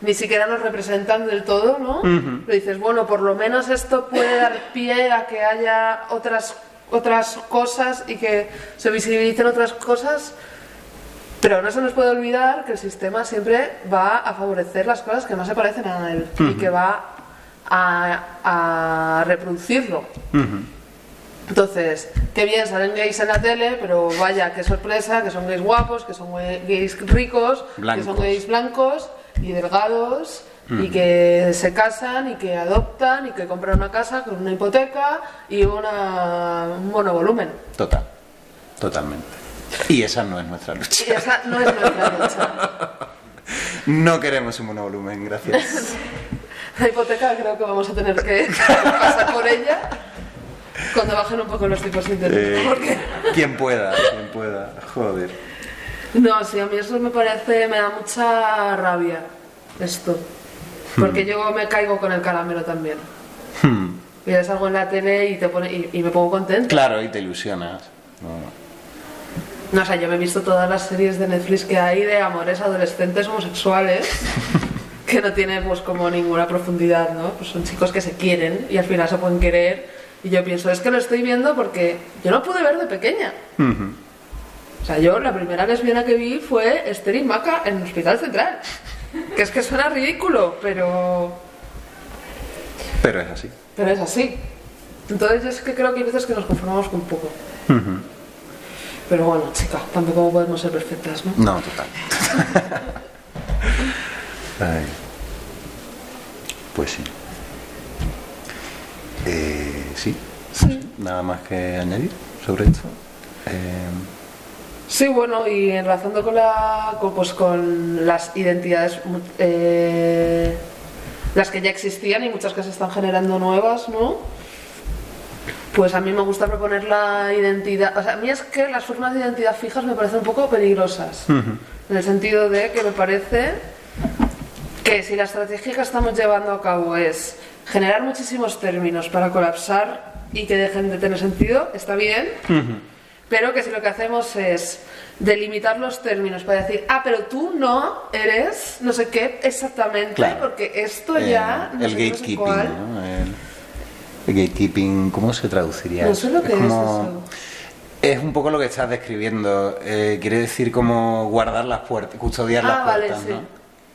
S6: ni siquiera nos representan del todo, ¿no? Pero dices, bueno, por lo menos esto puede dar pie a que haya otras, otras cosas y que se visibilicen otras cosas, pero no se nos puede olvidar que el sistema siempre va a favorecer las cosas que más se parecen a él y que va a, a reproducirlo. Entonces, qué bien, salen gays en la tele, pero vaya, qué sorpresa, que son gays guapos, que son gays ricos, que son gays blancos y delgados, y que se casan, y que adoptan, y que compran una casa con una hipoteca y una, un monovolumen.
S5: Total, totalmente. Y esa no es nuestra lucha.
S6: Y esa no es nuestra lucha.
S5: No queremos un monovolumen, gracias. [LAUGHS]
S6: La hipoteca creo que vamos a tener que pasar por ella cuando bajen un poco los tipos de interés.
S5: Eh,
S6: Porque...
S5: quien pueda, quien pueda. Joder.
S6: No, sí, a mí eso me parece, me da mucha rabia esto. Porque yo me caigo con el caramelo también.
S5: Hmm.
S6: Miras algo en la tele y, te pone, y, y me pongo contenta.
S5: Claro, y te ilusionas. No.
S6: No, o sea, yo me he visto todas las series de Netflix que hay de amores adolescentes homosexuales [LAUGHS] que no tienen pues como ninguna profundidad, ¿no? Pues son chicos que se quieren y al final se pueden querer y yo pienso, es que lo estoy viendo porque yo no pude ver de pequeña.
S5: Ujú.
S6: O sea, yo la primera lesbiana que vi fue Esther y Maca en el Hospital Central. Que es que suena ridículo, pero,
S5: Pero es así.
S6: pero es así. Entonces es que creo que hay veces que nos conformamos con poco.
S5: Ujú.
S6: Pero bueno, chica, tampoco podemos ser perfectas, ¿no?
S5: No, total. [LAUGHS] Ay. Pues sí. Eh, sí. Nada más que añadir sobre esto. Eh,
S6: Sí, bueno, y enlazando con, la, con, pues, con las identidades, eh, las que ya existían y muchas que se están generando nuevas, ¿no? Pues a mí me gusta proponer la identidad, o sea, a mí es que las formas de identidad fijas me parecen un poco peligrosas, en el sentido de que me parece que si la estrategia que estamos llevando a cabo es generar muchísimos términos para colapsar y que dejen de tener sentido, está bien, pero que si lo que hacemos es delimitar los términos para decir, ah, pero tú no eres no sé qué exactamente,
S5: Claro.
S6: porque esto
S5: Eh,
S6: ya... no
S5: el
S6: sé qué, no sé
S5: gatekeeping,
S6: cuál".
S5: ¿no? El, el gatekeeping, ¿cómo se traduciría?
S6: No sé lo que es eso.
S5: Es un poco lo que estás describiendo. eh, quiere decir como guardar las puertas, custodiar
S6: Ah,
S5: las
S6: vale,
S5: puertas,
S6: sí.
S5: ¿no?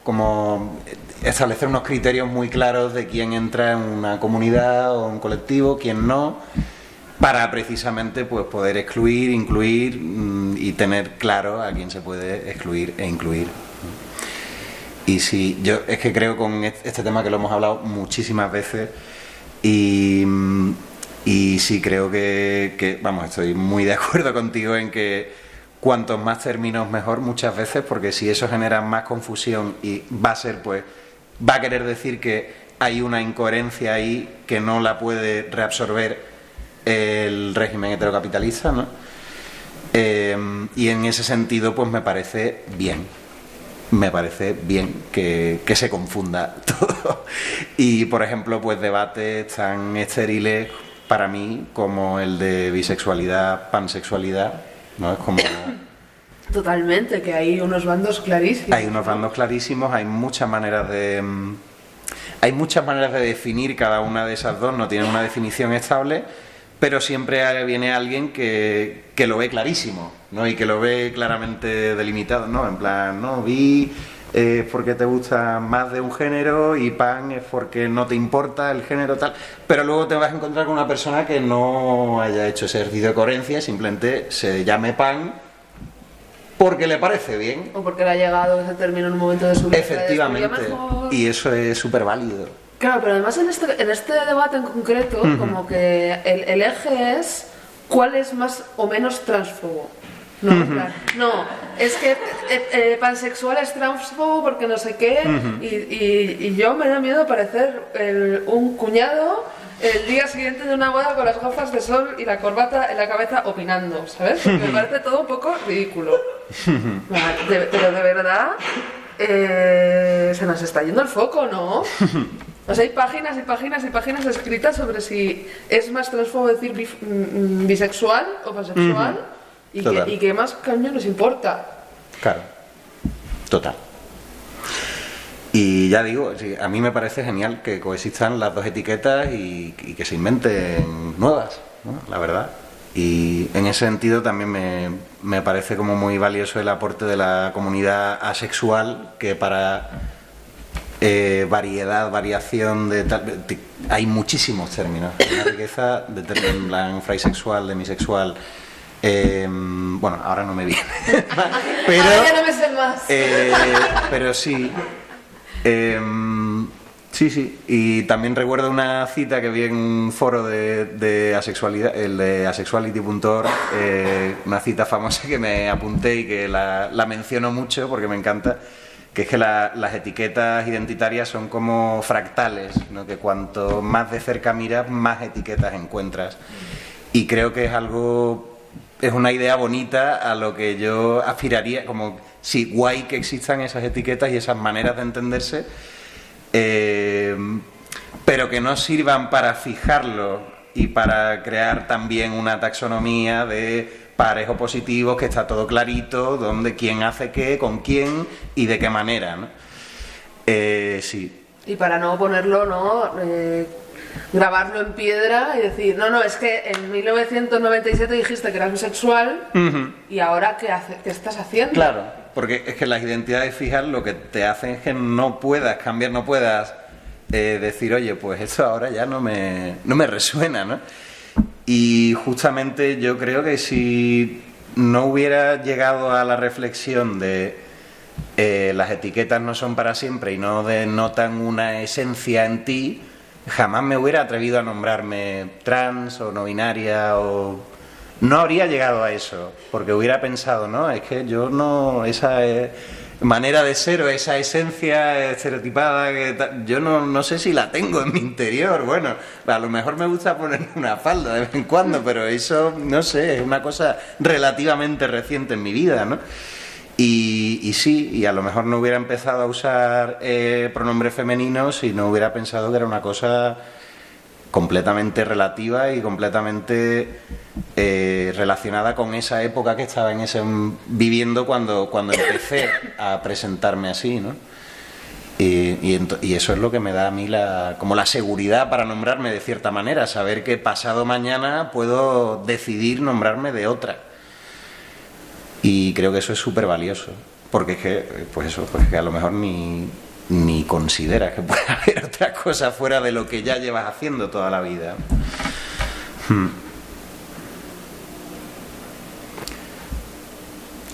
S5: Como establecer unos criterios muy claros de quién entra en una comunidad o un colectivo, quién no, para precisamente pues poder excluir, incluir mm, y tener claro a quién se puede excluir e incluir. Y sí, yo es que creo con est- este tema que lo hemos hablado muchísimas veces y, sí creo que, que, vamos, estoy muy de acuerdo contigo en que cuantos más términos mejor muchas veces, porque si eso genera más confusión y va a ser pues, va a querer decir que hay una incoherencia ahí que no la puede reabsorber el régimen heterocapitalista, ¿no? Eh, y en ese sentido, pues me parece bien. Me parece bien que, que se confunda [LAUGHS] todo. Y, por ejemplo, pues debates tan estériles para mí como el de bisexualidad, pansexualidad, ¿no? Es como... [COUGHS]
S6: Totalmente, que hay unos bandos clarísimos.
S5: Hay unos bandos clarísimos, hay muchas maneras de... mm, Hay muchas maneras de definir cada una de esas dos, no tienen una definición estable, pero siempre viene alguien que, que lo ve clarísimo, ¿no? Y que lo ve claramente delimitado, ¿no? En plan, no, vi es porque te gusta más de un género y pan es porque no te importa el género tal, pero luego te vas a encontrar con una persona que no haya hecho ese ejercicio de coherencia, simplemente se llame pan porque le parece bien
S6: O porque le ha llegado ese término en un momento de su vida.
S5: Efectivamente. Y eso es súper válido.
S6: Claro, pero además en este, en este debate en concreto, como que el, el eje es cuál es más o menos transfobo. No, en plan, no, es que eh, eh, pansexual es transfobo porque no sé qué, y, y- y yo me da miedo parecer el- un cuñado el día siguiente de una boda con las gafas de sol y la corbata en la cabeza opinando, ¿sabes? Porque me parece todo un poco ridículo. [LAUGHS] De- pero de verdad, eh, se nos está yendo el foco, ¿no? [LAUGHS] O sea, hay páginas y páginas y páginas escritas sobre si es más transfobo decir mm, bisexual o pansexual y, que, y que más caño nos importa.
S5: Claro. Total. Y ya digo, a mí me parece genial que coexistan las dos etiquetas y, y que se inventen nuevas, ¿no? la verdad. Y en ese sentido también me, me parece como muy valioso el aporte de la comunidad asexual, que para eh, variedad, variación de tal, hay muchísimos términos, una riqueza de términos en plan fraisexual, demisexual. eh, bueno, ahora no me viene. [LAUGHS] pero,
S6: Ahora ya no me sé más.
S5: eh, pero sí. sí, sí. Y también recuerdo una cita que vi en un foro de, de asexualidad, el de asexuality.org, una cita famosa que me apunté y que la, la menciono mucho porque me encanta, que es que la- las etiquetas identitarias son como fractales, ¿no? que cuanto más de cerca miras, más etiquetas encuentras. Y creo que es algo es una idea bonita a lo que yo aspiraría, como sí, guay que existan esas etiquetas y esas maneras de entenderse, eh, pero que no sirvan para fijarlo y para crear también una taxonomía de pares opositivos, que está todo clarito, dónde quién hace qué, con quién y de qué manera. ¿no? Eh, sí,
S6: Y para no ponerlo, ¿no? Eh, grabarlo en piedra y decir, no, no, es que en 1997 dijiste que eras bisexual y ahora ¿qué, hace, qué estás haciendo?
S5: Claro, porque es que las identidades fijas lo que te hacen es que no puedas cambiar, no puedas eh, decir, oye, pues esto ahora ya no me, no me resuena, ¿no? Y justamente yo creo que si no hubiera llegado a la reflexión de eh, las etiquetas no son para siempre y no denotan una esencia en ti, jamás me hubiera atrevido a nombrarme trans o no binaria o no habría llegado a eso, porque hubiera pensado, no, es que yo no, esa eh, manera de ser o esa esencia estereotipada, que yo no, no sé si la tengo en mi interior. Bueno, a lo mejor me gusta poner [LAUGHS] una falda de vez en cuando, pero eso, no sé, es una cosa relativamente reciente en mi vida, ¿no? Y, y sí, y a lo mejor no hubiera empezado a usar eh, pronombres femeninos si no hubiera pensado que era una cosa completamente relativa y completamente eh, relacionada con esa época que estaba en ese, viviendo cuando, cuando empecé a presentarme así, ¿no? Y, y eso es lo que me da a mí la, como la seguridad para nombrarme de cierta manera, saber que pasado mañana puedo decidir nombrarme de otra. Y creo que eso es súper valioso, porque es que, pues eso, pues que a lo mejor ni, ni consideras que pueda [LAUGHS] haber otra cosa fuera de lo que ya llevas haciendo toda la vida. Hmm.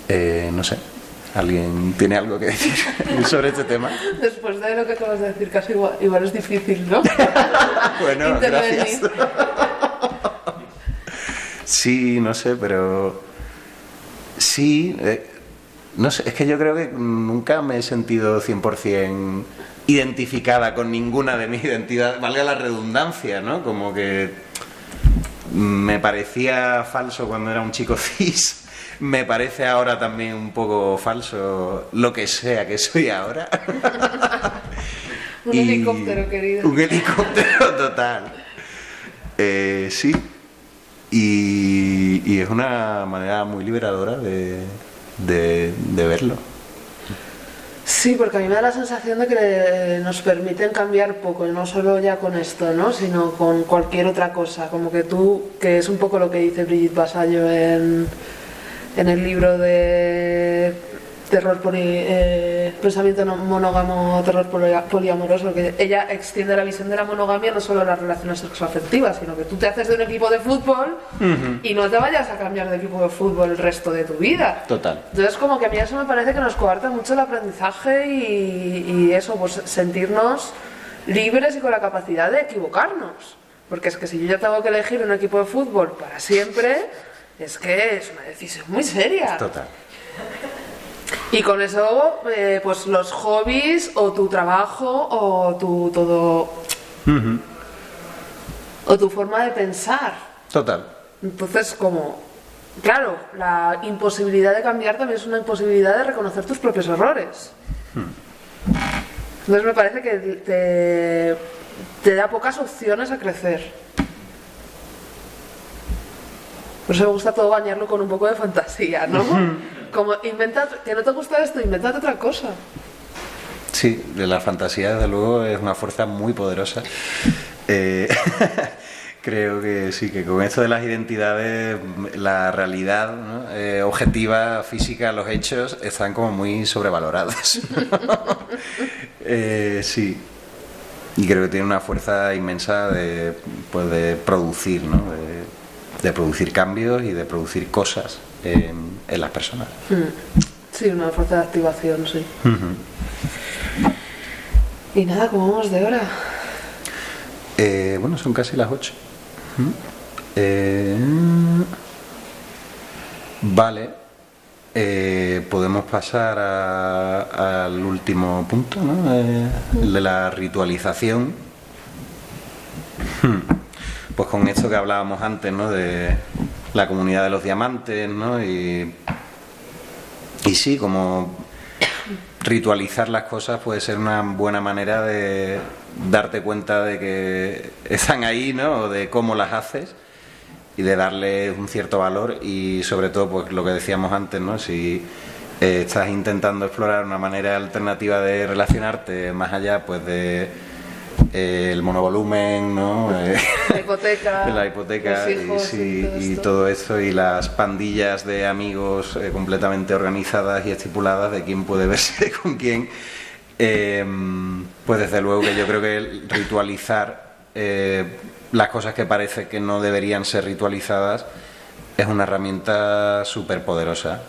S5: Eh, no sé, ¿alguien tiene algo que decir [LAUGHS] sobre este tema?
S6: Después de lo que acabas de decir, casi igual, igual es difícil, ¿no? [LAUGHS]
S5: Bueno, gracias. Sí, no sé, pero sí, eh, no sé, es que yo creo que nunca me he sentido 100% identificada con ninguna de mis [LAUGHS] identidades, valga la redundancia, ¿no? Como que me parecía falso cuando era un chico [LAUGHS] cis, me parece ahora también un poco falso lo que sea que soy ahora. [LAUGHS]
S6: Un
S5: Y-
S6: helicóptero, querido.
S5: Un helicóptero total. Eh, sí. Y, y es una manera muy liberadora de, de, verlo.
S6: Sí, porque a mí me da la sensación de que nos permiten cambiar poco, no solo ya con esto, ¿no? sino con cualquier otra cosa. Como que tú, que es un poco lo que dice Brigitte Basallo en, en el libro de terror poli- eh, pensamiento monógamo, terror poli- poliamoroso, que ella extiende la visión de la monogamia no solo a las relaciones sexoafectivas, sino que tú te haces de un equipo de fútbol y no te vayas a cambiar de equipo de fútbol el resto de tu vida.
S5: Total.
S6: Entonces, como que a mí eso me parece que nos coarta mucho el aprendizaje y, y eso, pues sentirnos libres y con la capacidad de equivocarnos. Porque es que si yo ya tengo que elegir un equipo de fútbol para siempre, es que es una decisión muy seria.
S5: Total.
S6: Y con eso, eh, pues los hobbies o tu trabajo o tu todo. o tu forma de pensar.
S5: Total.
S6: Entonces, como, claro, la imposibilidad de cambiar también es una imposibilidad de reconocer tus propios errores. Entonces me parece que te, te da pocas opciones a crecer. Por eso me gusta todo bañarlo con un poco de fantasía, ¿no? Como inventa, que no te gusta esto, inventate otra cosa.
S5: Sí, de la fantasía, desde luego, es una fuerza muy poderosa. Eh, [LAUGHS] creo que sí, que con esto de las identidades, la realidad ¿no? Eh, objetiva, física, los hechos, están como muy sobrevalorados. [LAUGHS] Eh, sí. Y creo que tiene una fuerza inmensa de, pues, producir, ¿no? De producir cambios y de producir cosas en, en las personas.
S6: Sí, una fuerza de activación, sí. Y nada, como vamos de hora.
S5: Eh, bueno, son casi las 8. vale. Eh, podemos pasar a- al último punto, ¿no? Eh, el de la ritualización. Hmm. Pues con esto que hablábamos antes, ¿no? De la comunidad de los diamantes, ¿no? Y, sí, como ritualizar las cosas puede ser una buena manera de darte cuenta de que están ahí, ¿no? O de cómo las haces y de darle un cierto valor y sobre todo, pues lo que decíamos antes, ¿no? Si eh, estás intentando explorar una manera alternativa de relacionarte más allá, pues de eh, el monovolumen, ¿no? Eh,
S6: La hipoteca. [LAUGHS]
S5: de la hipoteca y,
S6: todo
S5: y
S6: esto.
S5: todo esto y las pandillas de amigos eh, completamente organizadas y estipuladas de quién puede [LAUGHS] verse con quién eh, pues desde luego que yo creo que ritualizar eh, las cosas que parece que no deberían ser ritualizadas es una herramienta súper poderosa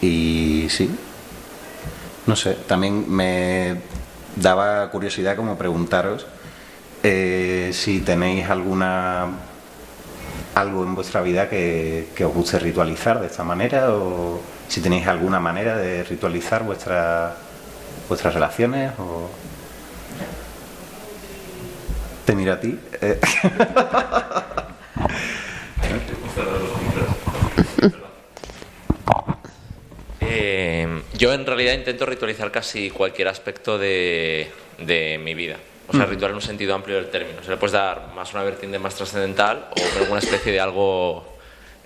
S5: y sí no sé, también me daba curiosidad como preguntaros eh, si tenéis alguna algo en vuestra vida que, que os guste ritualizar de esta manera o si tenéis alguna manera de ritualizar vuestra, vuestras relaciones o te miro a ti eh, [LAUGHS]
S8: Eh, yo en realidad intento ritualizar casi cualquier aspecto de, de mi vida. O sea, ritual en un sentido amplio del término. Se le puedes dar más una vertiente más trascendental o alguna especie de algo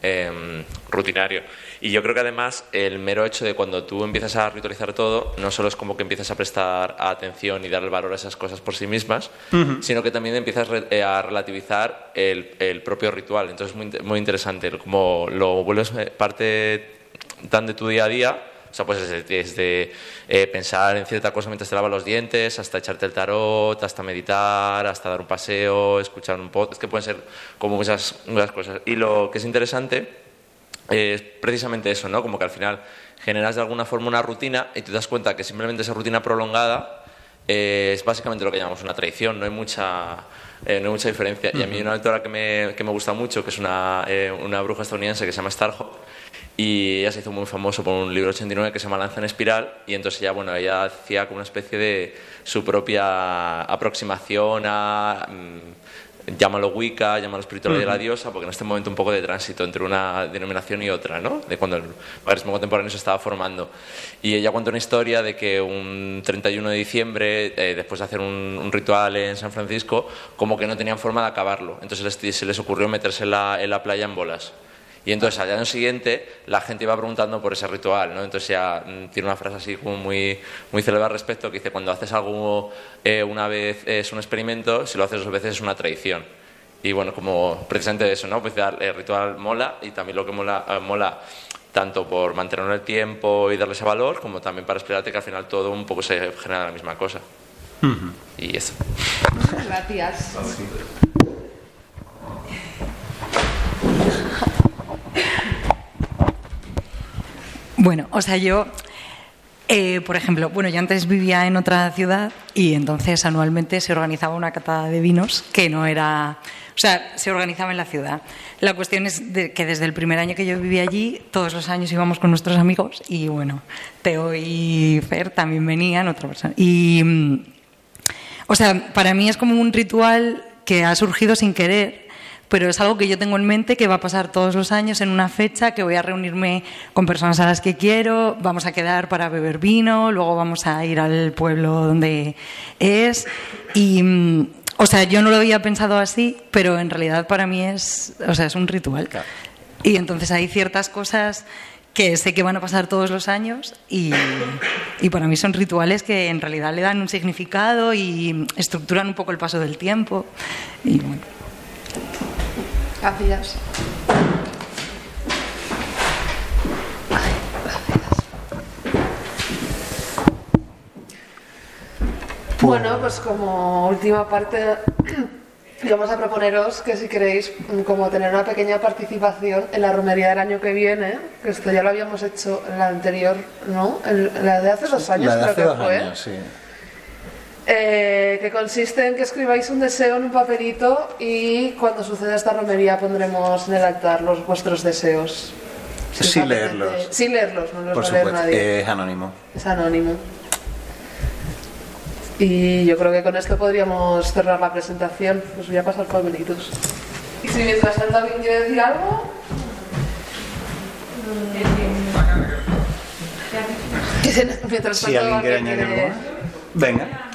S8: em, rutinario. Y yo creo que además el mero hecho de cuando tú empiezas a ritualizar todo, no solo es como que empiezas a prestar atención y darle valor a esas cosas por sí mismas, sino que también empiezas eh, a relativizar el, el propio ritual. Entonces es muy, muy interesante, como lo vuelves eh, parte tan de tu día a día, o sea, pues desde, desde, eh, pensar en cierta cosa mientras te lavas los dientes, hasta echarte el tarot, hasta meditar, hasta dar un paseo, escuchar un podcast, que pueden ser como muchas, muchas cosas. Y lo que es interesante es precisamente eso, ¿no? Como que al final generas de alguna forma una rutina y te das cuenta que simplemente esa rutina prolongada eh, es básicamente lo que llamamos una tradición, no hay mucha, eh, no hay mucha diferencia. Y a mí una autora que me, que me gusta mucho, que es una, eh, una bruja estadounidense que se llama Starhawk, y ella se hizo muy famoso por un libro 89 que se llama Lanza en Espiral, y entonces ella, bueno, ella hacía como una especie de su propia aproximación a... mm, llámalo Wicca, llámalo espiritualidad de la diosa, porque en este momento un poco de tránsito entre una denominación y otra, ¿no? De cuando el magismo contemporáneo se estaba formando. Y ella cuenta una historia de que un 31 de diciembre, eh, después de hacer un, un ritual en San Francisco, como que no tenían forma de acabarlo. Entonces se les ocurrió meterse en la, en la playa en bolas. Y entonces al año siguiente la gente iba preguntando por ese ritual, ¿no? Entonces ya mm, tiene una frase así como muy, muy célebre al respecto que dice, cuando haces algo eh, una vez es un experimento, si lo haces dos veces es una tradición. Y bueno, como precisamente eso, ¿no? Pues el ritual mola y también lo que mola, eh, mola tanto por mantener el tiempo y darle ese valor, como también para explicarte que al final todo un poco se genera la misma cosa. Y eso.
S6: Gracias.
S9: Bueno, o sea, yo, eh, por ejemplo, bueno, yo antes vivía en otra ciudad y entonces anualmente se organizaba una cata de vinos que no era, o sea, se organizaba en la ciudad. La cuestión es que desde el primer año que yo vivía allí, todos los años íbamos con nuestros amigos y bueno, Teo y Fer también venían, otra persona. Y, mm, o sea, para mí es como un ritual que ha surgido sin querer, pero es algo que yo tengo en mente que va a pasar todos los años en una fecha, que voy a reunirme con personas a las que quiero, vamos a quedar para beber vino, luego vamos a ir al pueblo donde es. Y, mm, o sea, yo no lo había pensado así, pero en realidad para mí es, o sea, es un ritual. Y entonces hay ciertas cosas que sé que van a pasar todos los años y, y para mí son rituales que en realidad le dan un significado y estructuran un poco el paso del tiempo. Y bueno.
S6: Gracias. Bueno, pues como última parte, [CLEARS THROAT] vamos a proponeros que si queréis como tener una pequeña participación en la romería del año que viene, que esto ya lo habíamos hecho en la anterior, ¿no? En la de hace dos años
S5: La de
S6: creo
S5: hace
S6: que
S5: dos
S6: fue.
S5: años, sí.
S6: Eh, que consiste en que escribáis un deseo en un papelito y cuando suceda esta romería pondremos en el altar los vuestros deseos. Si os
S5: Sin leerlos.
S6: Sin leerlos, no los
S5: Por
S6: va a leer nadie.
S5: es anónimo.
S6: Es anónimo. Y yo creo que con esto podríamos cerrar la presentación. Os voy a pasar papelitos. Y si mientras tanto alguien quiere decir algo. [LAUGHS] Mientras
S5: Si
S6: tanto
S5: alguien quiere añadir algo. Venga.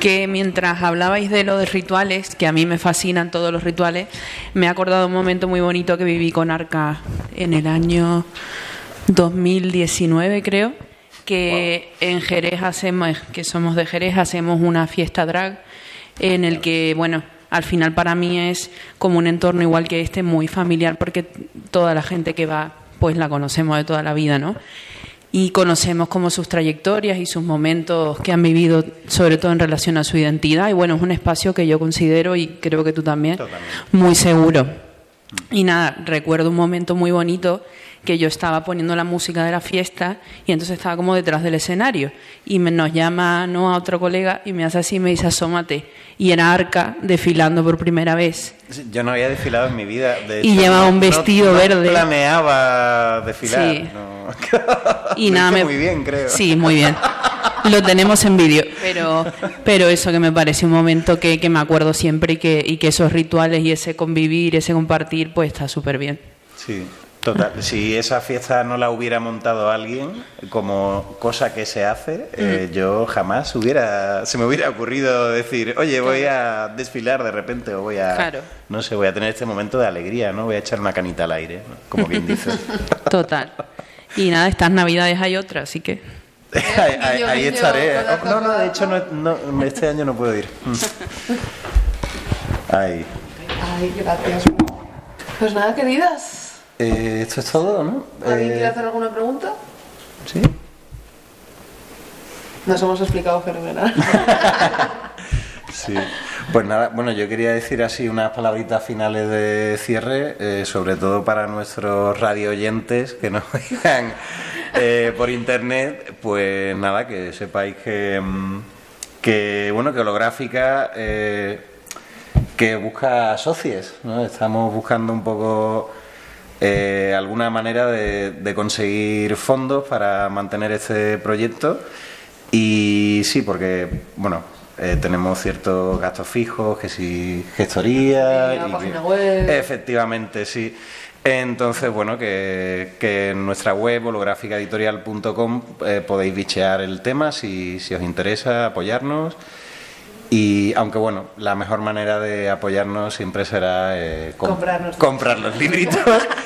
S10: Que mientras hablabais de lo de rituales, que a mí me fascinan todos los rituales, me he acordado un momento muy bonito que viví con Arca en el año 2019, creo, que en Jerez hacemos, que somos de Jerez, hacemos una fiesta drag en el que, bueno, al final para mí es como un entorno igual que este, muy familiar, porque toda la gente que va, pues la conocemos de toda la vida, ¿no? Y conocemos como sus trayectorias y sus momentos que han vivido, sobre todo en relación a su identidad. Y bueno, es un espacio que yo considero, y creo que tú también, muy seguro. Y nada, recuerdo un momento muy bonito que yo estaba poniendo la música de la fiesta y entonces estaba como detrás del escenario y me, nos llama no a otro colega y me hace así y me dice asómate y era Arca desfilando por primera vez
S5: Yo no había desfilado en mi vida. De
S10: Y
S5: hecho,
S10: llevaba
S5: no-
S10: un
S5: no-
S10: vestido
S5: no
S10: verde.
S5: planeaba desfilar.
S10: Sí.
S5: no.
S10: y [LAUGHS] nada me-
S5: muy bien, creo.
S10: sí muy bien lo tenemos en vídeo pero pero eso que me parece un momento que, que me acuerdo siempre y que, y que esos rituales y ese convivir ese compartir pues está súper bien
S5: Sí. Total, si esa fiesta no la hubiera montado alguien como cosa que se hace, eh, yo jamás hubiera, se me hubiera ocurrido decir, oye, voy a desfilar de repente o voy a,
S10: Claro.
S5: no sé, voy a tener este momento de alegría, ¿no? Voy a echar una canita al aire, ¿no? como quien dice. [LAUGHS]
S10: Total. Y nada, estas navidades hay otras, así que... [LAUGHS]
S5: ahí, estaré. Oh, no, no, de hecho no, no, este año no puedo ir. Mm. [LAUGHS] Ahí.
S6: Ay, gracias. Pues nada, queridas.
S5: Eh, esto es todo, ¿no?
S6: ¿Alguien
S5: Eh,
S6: quiere hacer alguna pregunta?
S5: Sí.
S6: Nos hemos explicado fenomenal. [LAUGHS]
S5: Sí. Pues nada, bueno, yo quería decir así unas palabritas finales de cierre, eh, sobre todo para nuestros radio oyentes que nos [LAUGHS] oigan eh, por internet, pues nada, que sepáis que, mm, que bueno, que holográfica eh, que busca socios, ¿no? Estamos buscando un poco eh, alguna manera de, de conseguir fondos para mantener este proyecto y sí, porque bueno, eh, tenemos ciertos gastos fijos, que si gestoría
S6: Y la
S5: y
S6: página web.
S5: Efectivamente, sí. Entonces, bueno, que, que en nuestra web holográficaeditorial.com eh, podéis bichear el tema si, si os interesa apoyarnos. Y aunque bueno, la mejor manera de apoyarnos siempre será eh, com- comprar los libritos, [LAUGHS]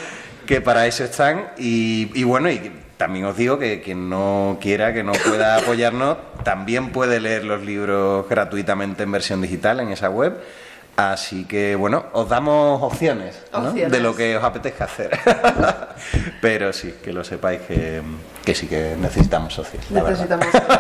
S5: que para eso están. Y, y bueno, y también os digo que quien no quiera, que no pueda [LAUGHS] apoyarnos, también puede leer los libros gratuitamente en versión digital en esa web. Así que bueno, os damos opciones, ¿no?
S6: Opciones.
S5: de lo que os apetezca hacer. [LAUGHS] Pero sí, que lo sepáis que, que sí que necesitamos socios.
S6: Necesitamos socios,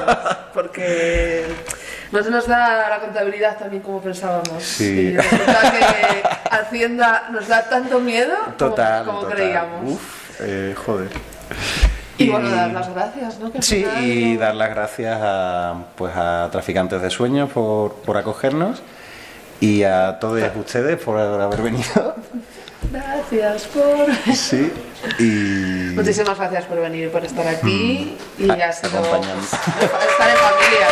S6: porque [LAUGHS] no se nos da la contabilidad también como pensábamos.
S5: Sí.
S6: Y resulta que Hacienda nos da tanto miedo como-
S5: Total,
S6: como,
S5: total.
S6: creíamos.
S5: Uf, eh, joder.
S6: Y, bueno, dar las gracias, ¿no? Que
S5: Sí,
S6: final
S5: y dar las gracias a, pues a Traficantes de Sueños por, por acogernos y a todos ustedes por haber venido.
S6: Gracias por...
S5: Sí, y
S6: Muchísimas gracias por venir, por estar aquí y ha sido estar en familia.